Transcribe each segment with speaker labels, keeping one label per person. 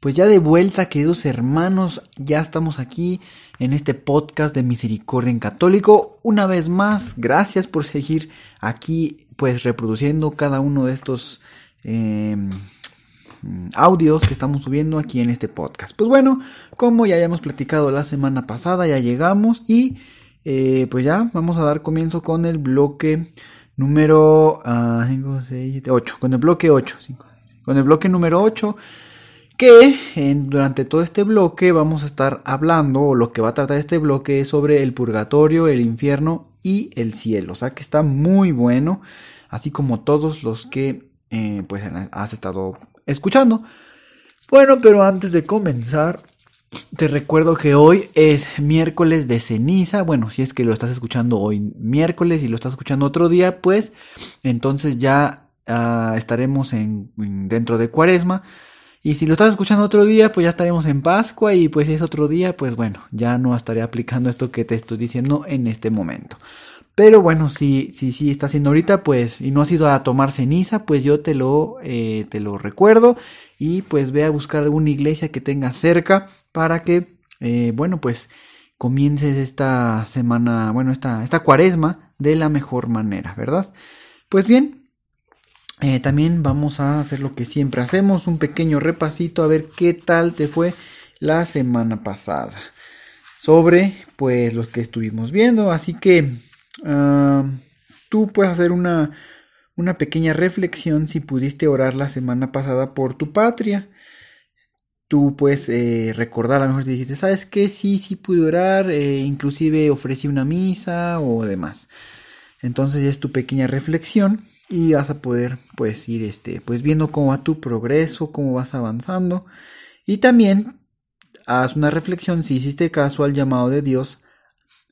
Speaker 1: Pues ya de vuelta, queridos hermanos, ya estamos aquí en este podcast de Misericordia en Católico. Una vez más, gracias por seguir aquí, pues reproduciendo cada uno de estos em, audios que estamos subiendo aquí en este podcast. Pues bueno, como ya habíamos platicado la semana pasada, ya llegamos y eh, pues ya vamos a dar comienzo con el bloque número 5, 6, 8, con el bloque 8, con el bloque número 8 que durante todo este bloque vamos a estar hablando, o lo que va a tratar este bloque es sobre el purgatorio, el infierno y el cielo. O sea que está muy bueno, así como todos los que eh, pues has estado escuchando. Bueno, pero antes de comenzar, te recuerdo que hoy es miércoles de ceniza. Bueno, si es que lo estás escuchando hoy miércoles y lo estás escuchando otro día, pues entonces ya ah, estaremos en, dentro de cuaresma. Y si lo estás escuchando otro día, pues ya estaremos en Pascua y pues si es otro día, pues bueno, ya no estaré aplicando esto que te estoy diciendo en este momento. Pero bueno, si sí si, está haciendo ahorita, pues, y no has ido a tomar ceniza, pues yo te lo, eh, te lo recuerdo. Y pues ve a buscar alguna iglesia que tengas cerca para que, eh, bueno, pues comiences esta semana, bueno, esta, esta cuaresma de la mejor manera, ¿verdad? Pues bien, eh, también vamos a hacer lo que siempre hacemos, un pequeño repasito a ver qué tal te fue la semana pasada sobre pues los que estuvimos viendo. Así que ah, tú puedes hacer una, una pequeña reflexión si pudiste orar la semana pasada por tu patria. Tú puedes eh, recordar, a lo mejor si dijiste, ¿sabes qué? Sí, sí pude orar, eh, inclusive ofrecí una misa o demás. Entonces ya es tu pequeña reflexión y vas a poder pues ir este pues viendo cómo va tu progreso cómo vas avanzando. Y también haz una reflexión si hiciste caso al llamado de Dios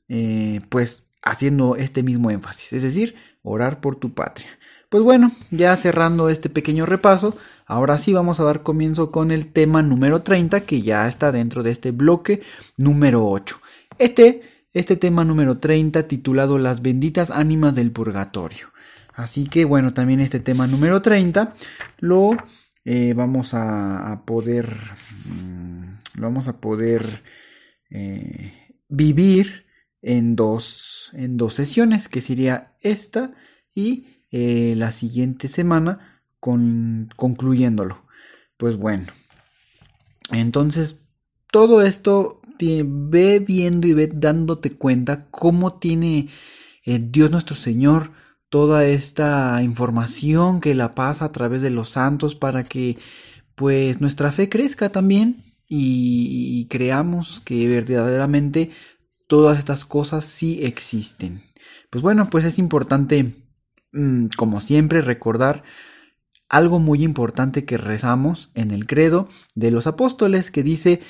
Speaker 1: eh, pues haciendo este mismo énfasis es decir orar por tu patria. Pues bueno ya cerrando este pequeño repaso ahora sí vamos a dar comienzo con el tema número 30 que ya está dentro de este bloque número 8 este este tema número 30 titulado Las benditas ánimas del purgatorio Así que bueno, también este tema número 30 lo eh, vamos a, poder, mm, lo vamos a poder eh, vivir en dos, en dos sesiones, que sería esta y eh, la siguiente semana con, concluyéndolo. Pues bueno, entonces todo esto ve viendo y ve dándote cuenta cómo tiene Dios nuestro Señor toda esta información que la pasa a través de los santos para que pues nuestra fe crezca también y, creamos que verdaderamente todas estas cosas sí existen. Pues bueno, pues es importante, mm, como siempre, recordar algo muy importante que rezamos en el credo de los apóstoles que dice,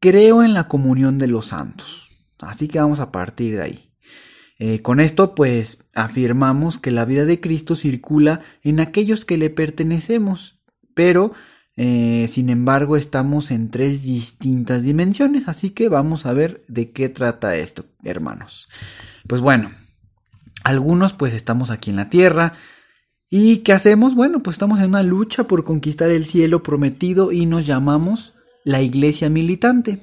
Speaker 1: creo en la comunión de los santos. Así que vamos a partir de ahí. Eh, con esto, pues, afirmamos que la vida de Cristo circula en aquellos que le pertenecemos, pero, eh, sin embargo, estamos en tres distintas dimensiones, así que vamos a ver de qué trata esto, hermanos. Pues bueno, algunos pues estamos aquí en la tierra, ¿Y qué hacemos? Bueno, pues estamos en una lucha por conquistar el cielo prometido y nos llamamos la iglesia militante.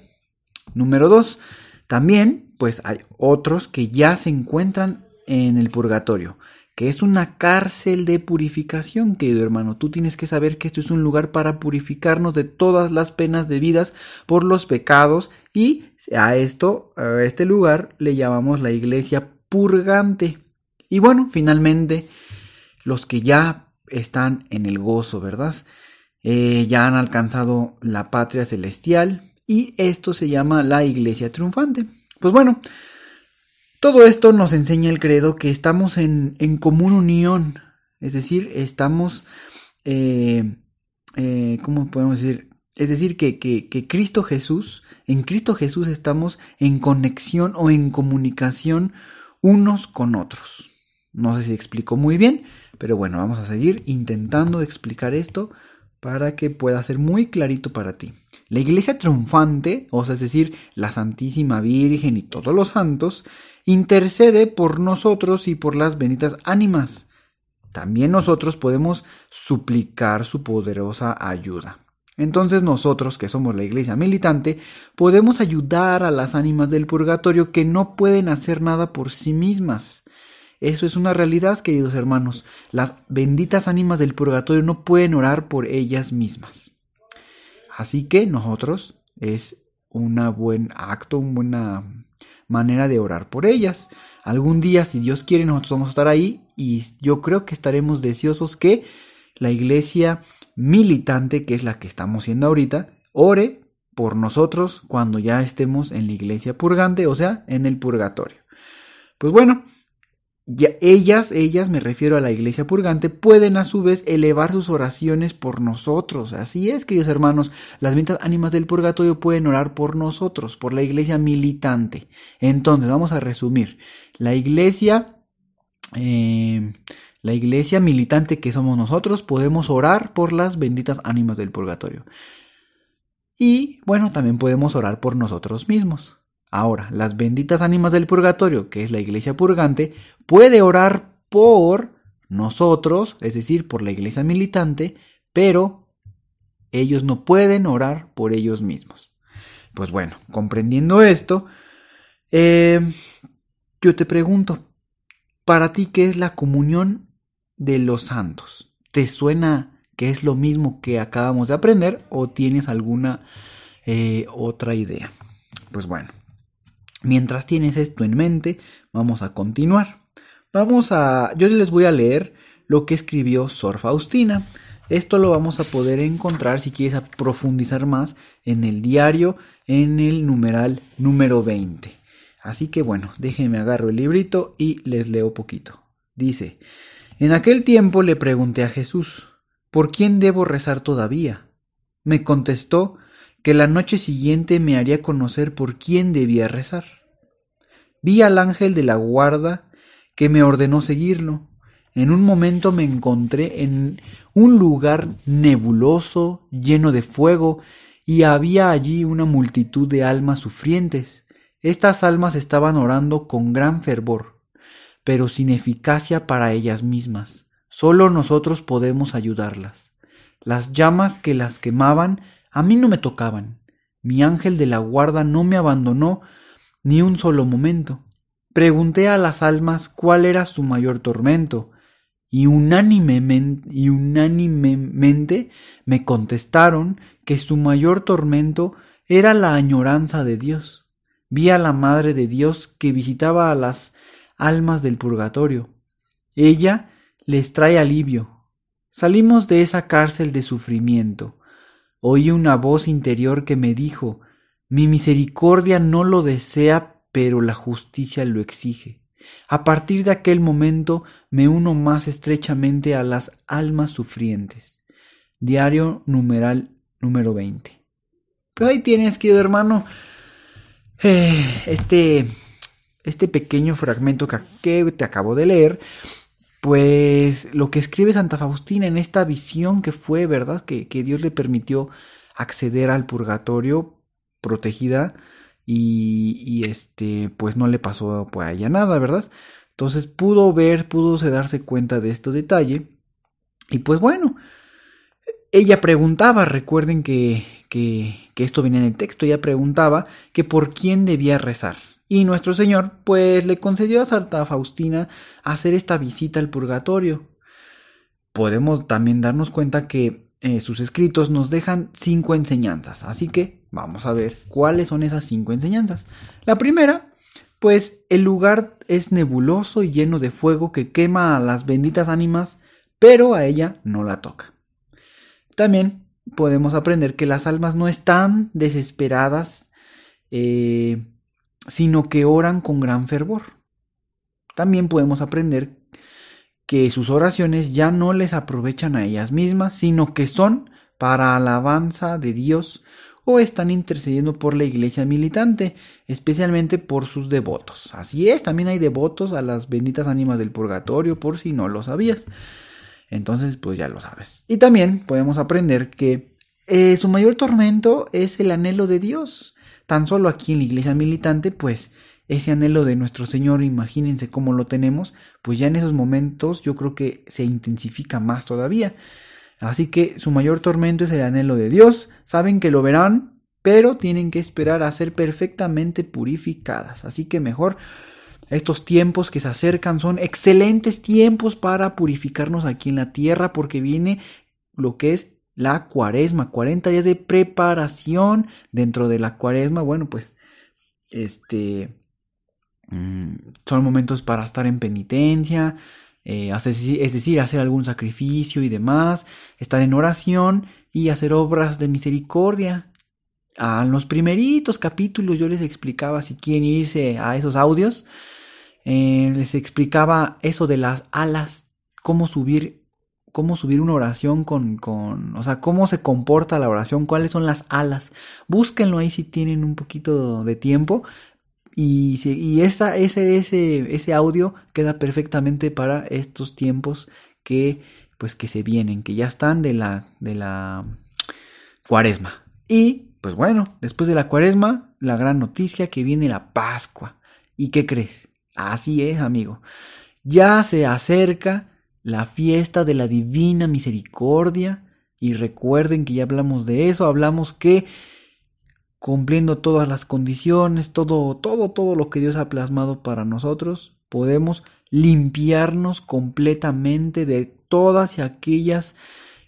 Speaker 1: Número dos, también pues hay otros que ya se encuentran en el purgatorio, que es una cárcel de purificación, querido hermano. Tú tienes que saber que esto es un lugar para purificarnos de todas las penas debidas por los pecados y a esto, a este lugar le llamamos la iglesia purgante. Y bueno, finalmente, los que ya están en el gozo, ¿verdad? Eh, ya han alcanzado la patria celestial y esto se llama la iglesia triunfante. Pues bueno, todo esto nos enseña el credo que estamos en, común unión, es decir, estamos, eh, eh, ¿cómo podemos decir? Es decir, que, que, que Cristo Jesús, en Cristo Jesús estamos en conexión o en comunicación unos con otros. No sé si explico muy bien, pero bueno, vamos a seguir intentando explicar esto para que pueda ser muy clarito para ti. La iglesia triunfante, o sea, es decir, la Santísima Virgen y todos los santos, intercede por nosotros y por las benditas ánimas. También nosotros podemos suplicar su poderosa ayuda. Entonces nosotros, que somos la iglesia militante, podemos ayudar a las ánimas del purgatorio que no pueden hacer nada por sí mismas. Eso es una realidad, queridos hermanos. Las benditas ánimas del purgatorio no pueden orar por ellas mismas. Así que nosotros es un buen acto, una buena manera de orar por ellas. Algún día, si Dios quiere, nosotros vamos a estar ahí y yo creo que estaremos deseosos que la iglesia militante, que es la que estamos siendo ahorita, ore por nosotros cuando ya estemos en la iglesia purgante, o sea, en el purgatorio. Pues bueno, ellas, ellas, me refiero a la iglesia purgante, pueden a su vez elevar sus oraciones por nosotros. Así es, queridos hermanos, las ventas ánimas del purgatorio pueden orar por nosotros, por la iglesia militante. Entonces, vamos a resumir. La iglesia, eh, la iglesia militante que somos nosotros, podemos orar por las benditas ánimas del purgatorio. Y bueno, también podemos orar por nosotros mismos. Ahora, las benditas ánimas del purgatorio, que es la iglesia purgante, puede orar por nosotros, es decir, por la iglesia militante, pero ellos no pueden orar por ellos mismos. Pues bueno, comprendiendo esto, eh, yo te pregunto, para ti, ¿qué es la comunión de los santos. ¿Te suena que es lo mismo que acabamos de aprender o tienes alguna eh, otra idea? Pues bueno, mientras tienes esto en mente, vamos a continuar. Vamos a, yo les voy a leer lo que escribió Sor Faustina. Esto lo vamos a poder encontrar si quieres profundizar más en el diario en el numeral número 20. Así que bueno, déjenme agarro el librito y les leo poquito. Dice, en aquel tiempo le pregunté a Jesús, ¿por quién debo rezar todavía? Me contestó que la noche siguiente me haría conocer por quién debía rezar. Vi al ángel de la guarda que me ordenó seguirlo. En un momento me encontré en un lugar nebuloso, lleno de fuego, y había allí una multitud de almas sufrientes. Estas almas estaban orando con gran fervor pero sin eficacia para ellas mismas. Solo nosotros podemos ayudarlas. Las llamas que las quemaban a mí no me tocaban. Mi ángel de la guarda no me abandonó ni un solo momento. Pregunté a las almas cuál era su mayor tormento, y unánimemente, me contestaron que su mayor tormento era la añoranza de Dios. Vi a la Madre de Dios que visitaba a las almas del purgatorio. Ella les trae alivio. Salimos de esa cárcel de sufrimiento. Oí una voz interior que me dijo, mi misericordia no lo desea, pero la justicia lo exige. A partir de aquel momento me uno más estrechamente a las almas sufrientes. Diario numeral número 20. Pues ahí tienes, querido hermano, eh, este este pequeño fragmento que, te acabo de leer, pues lo que escribe Santa Faustina en esta visión que fue, ¿verdad? Que, Dios le permitió acceder al purgatorio protegida y, este, pues no le pasó a ella nada, ¿verdad? Entonces pudo ver, pudo darse cuenta de este detalle y pues bueno, ella preguntaba, recuerden que, que, que esto viene en el texto, ella preguntaba que por quién debía rezar. Y nuestro Señor pues le concedió a Santa Faustina hacer esta visita al purgatorio. Podemos también darnos cuenta que eh, sus escritos nos dejan cinco enseñanzas, así que vamos a ver cuáles son esas cinco enseñanzas. La primera, pues el lugar es nebuloso y lleno de fuego que quema a las benditas ánimas, pero a ella no la toca. También podemos aprender que las almas no están desesperadas, eh, sino que oran con gran fervor. También podemos aprender que sus oraciones ya no les aprovechan a ellas mismas, sino que son para alabanza de Dios o están intercediendo por la iglesia militante, especialmente por sus devotos. Así es, también hay devotos a las benditas ánimas del purgatorio, por si no lo sabías. Entonces, pues ya lo sabes. Y también podemos aprender que eh, su mayor tormento es el anhelo de Dios. Tan solo aquí en la iglesia militante, pues ese anhelo de nuestro Señor, imagínense cómo lo tenemos, pues ya en esos momentos yo creo que se intensifica más todavía. Así que su mayor tormento es el anhelo de Dios. Saben que lo verán, pero tienen que esperar a ser perfectamente purificadas. Así que mejor estos tiempos que se acercan son excelentes tiempos para purificarnos aquí en la tierra porque viene lo que es la cuaresma, 40 días de preparación dentro de la cuaresma. Bueno, pues este mm, son momentos para estar en penitencia, eh, es decir, hacer algún sacrificio y demás, estar en oración y hacer obras de misericordia. En los primeritos capítulos yo les explicaba, si quieren irse a esos audios, eh, les explicaba eso de las alas, cómo subir, cómo subir una oración con, con, o sea, cómo se comporta la oración, cuáles son las alas. Búsquenlo ahí si tienen un poquito de tiempo, y, y ese, ese, ese audio queda perfectamente para estos tiempos que, pues, que se vienen, que ya están de la, de la cuaresma. Y, pues bueno, después de la cuaresma, la gran noticia que viene la Pascua. ¿Y qué crees? Así es, amigo. Ya se acerca la fiesta de la divina misericordia. Y recuerden que ya hablamos de eso, hablamos que cumpliendo todas las condiciones, todo, todo, todo lo que Dios ha plasmado para nosotros, podemos limpiarnos completamente de todas aquellas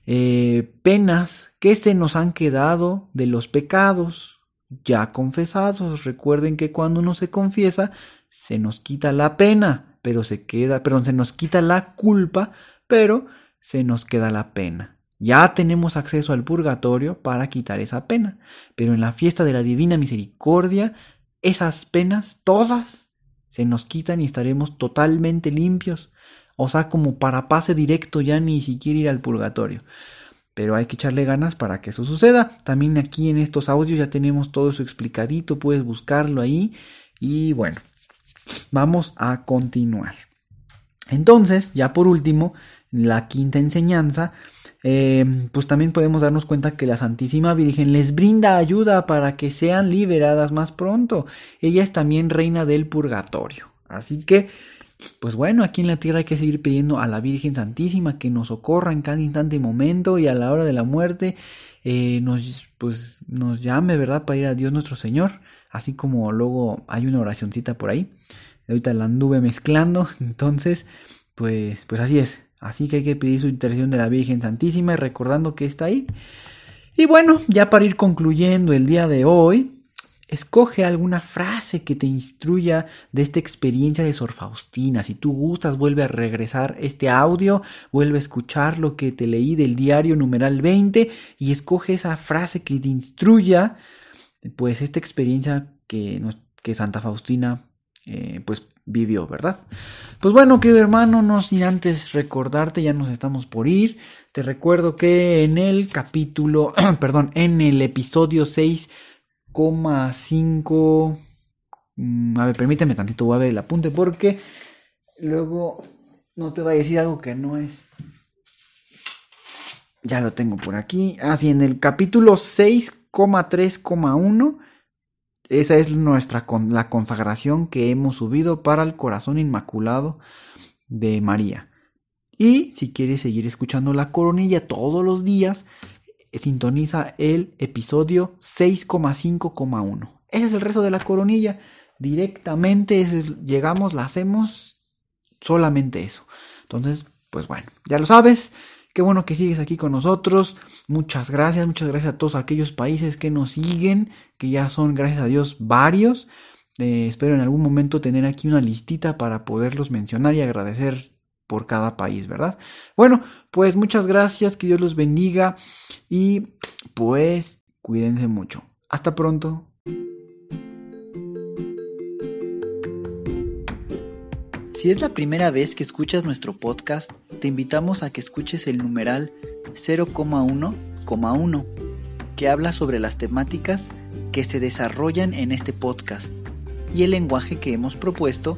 Speaker 1: eh, penas que se nos han quedado de los pecados ya confesados. Recuerden que cuando uno se confiesa, se nos quita la pena, pero se queda, perdón, se nos quita la culpa, pero se nos queda la pena. Ya tenemos acceso al purgatorio para quitar esa pena, pero en la fiesta de la Divina Misericordia, esas penas, todas, se nos quitan y estaremos totalmente limpios. O sea, como para pase directo ya ni siquiera ir al purgatorio. Pero hay que echarle ganas para que eso suceda. También aquí en estos audios ya tenemos todo eso explicadito, puedes buscarlo ahí. Y bueno, vamos a continuar. Entonces, ya por último, la quinta enseñanza eh, pues también podemos darnos cuenta que la Santísima Virgen les brinda ayuda para que sean liberadas más pronto. Ella es también reina del purgatorio. Así que, pues bueno, aquí en la tierra hay que seguir pidiendo a la Virgen Santísima que nos socorra en cada instante y momento y a la hora de la muerte eh, nos, pues, nos llame, ¿verdad? Para ir a Dios nuestro Señor. Así como luego hay una oracioncita por ahí. Ahorita la anduve mezclando. Entonces, pues, pues así es. Así que hay que pedir su intercesión de la Virgen Santísima recordando que está ahí. Y bueno, ya para ir concluyendo el día de hoy, Escoge alguna frase que te instruya de esta experiencia de Sor Faustina. Si tú gustas, vuelve a regresar este audio, vuelve a escuchar lo que te leí del diario numeral 20 y escoge esa frase que te instruya, pues esta experiencia que, que Santa Faustina, eh, pues vivió, ¿verdad? Pues bueno, querido hermano, no sin antes recordarte, ya nos estamos por ir. Te recuerdo que en el capítulo, perdón, en el episodio 6 1,5... Mm, a ver, permíteme tantito, voy a ver el apunte porque luego no te va a decir algo que no es. Ya lo tengo por aquí. Ah, Así, en el capítulo 6,3,1, esa es nuestra la consagración que hemos subido para el corazón inmaculado de María. Y si quieres seguir escuchando la coronilla todos los días, sintoniza el episodio 6,5,1. Ese es el resto de la coronilla. Directamente llegamos, la hacemos, solamente eso. Entonces, pues bueno, ya lo sabes. Qué bueno que sigues aquí con nosotros. Muchas gracias, muchas gracias a todos aquellos países que nos siguen, que ya son, gracias a Dios, varios. Eh, espero en algún momento tener aquí una listita para poderlos mencionar y agradecer por cada país, ¿verdad? Bueno, pues muchas gracias, que Dios los bendiga y pues cuídense mucho. Hasta pronto. Si es la primera vez que escuchas nuestro podcast, te invitamos a que escuches el numeral 0,1 6,1, que habla sobre las temáticas que se desarrollan en este podcast y el lenguaje que hemos propuesto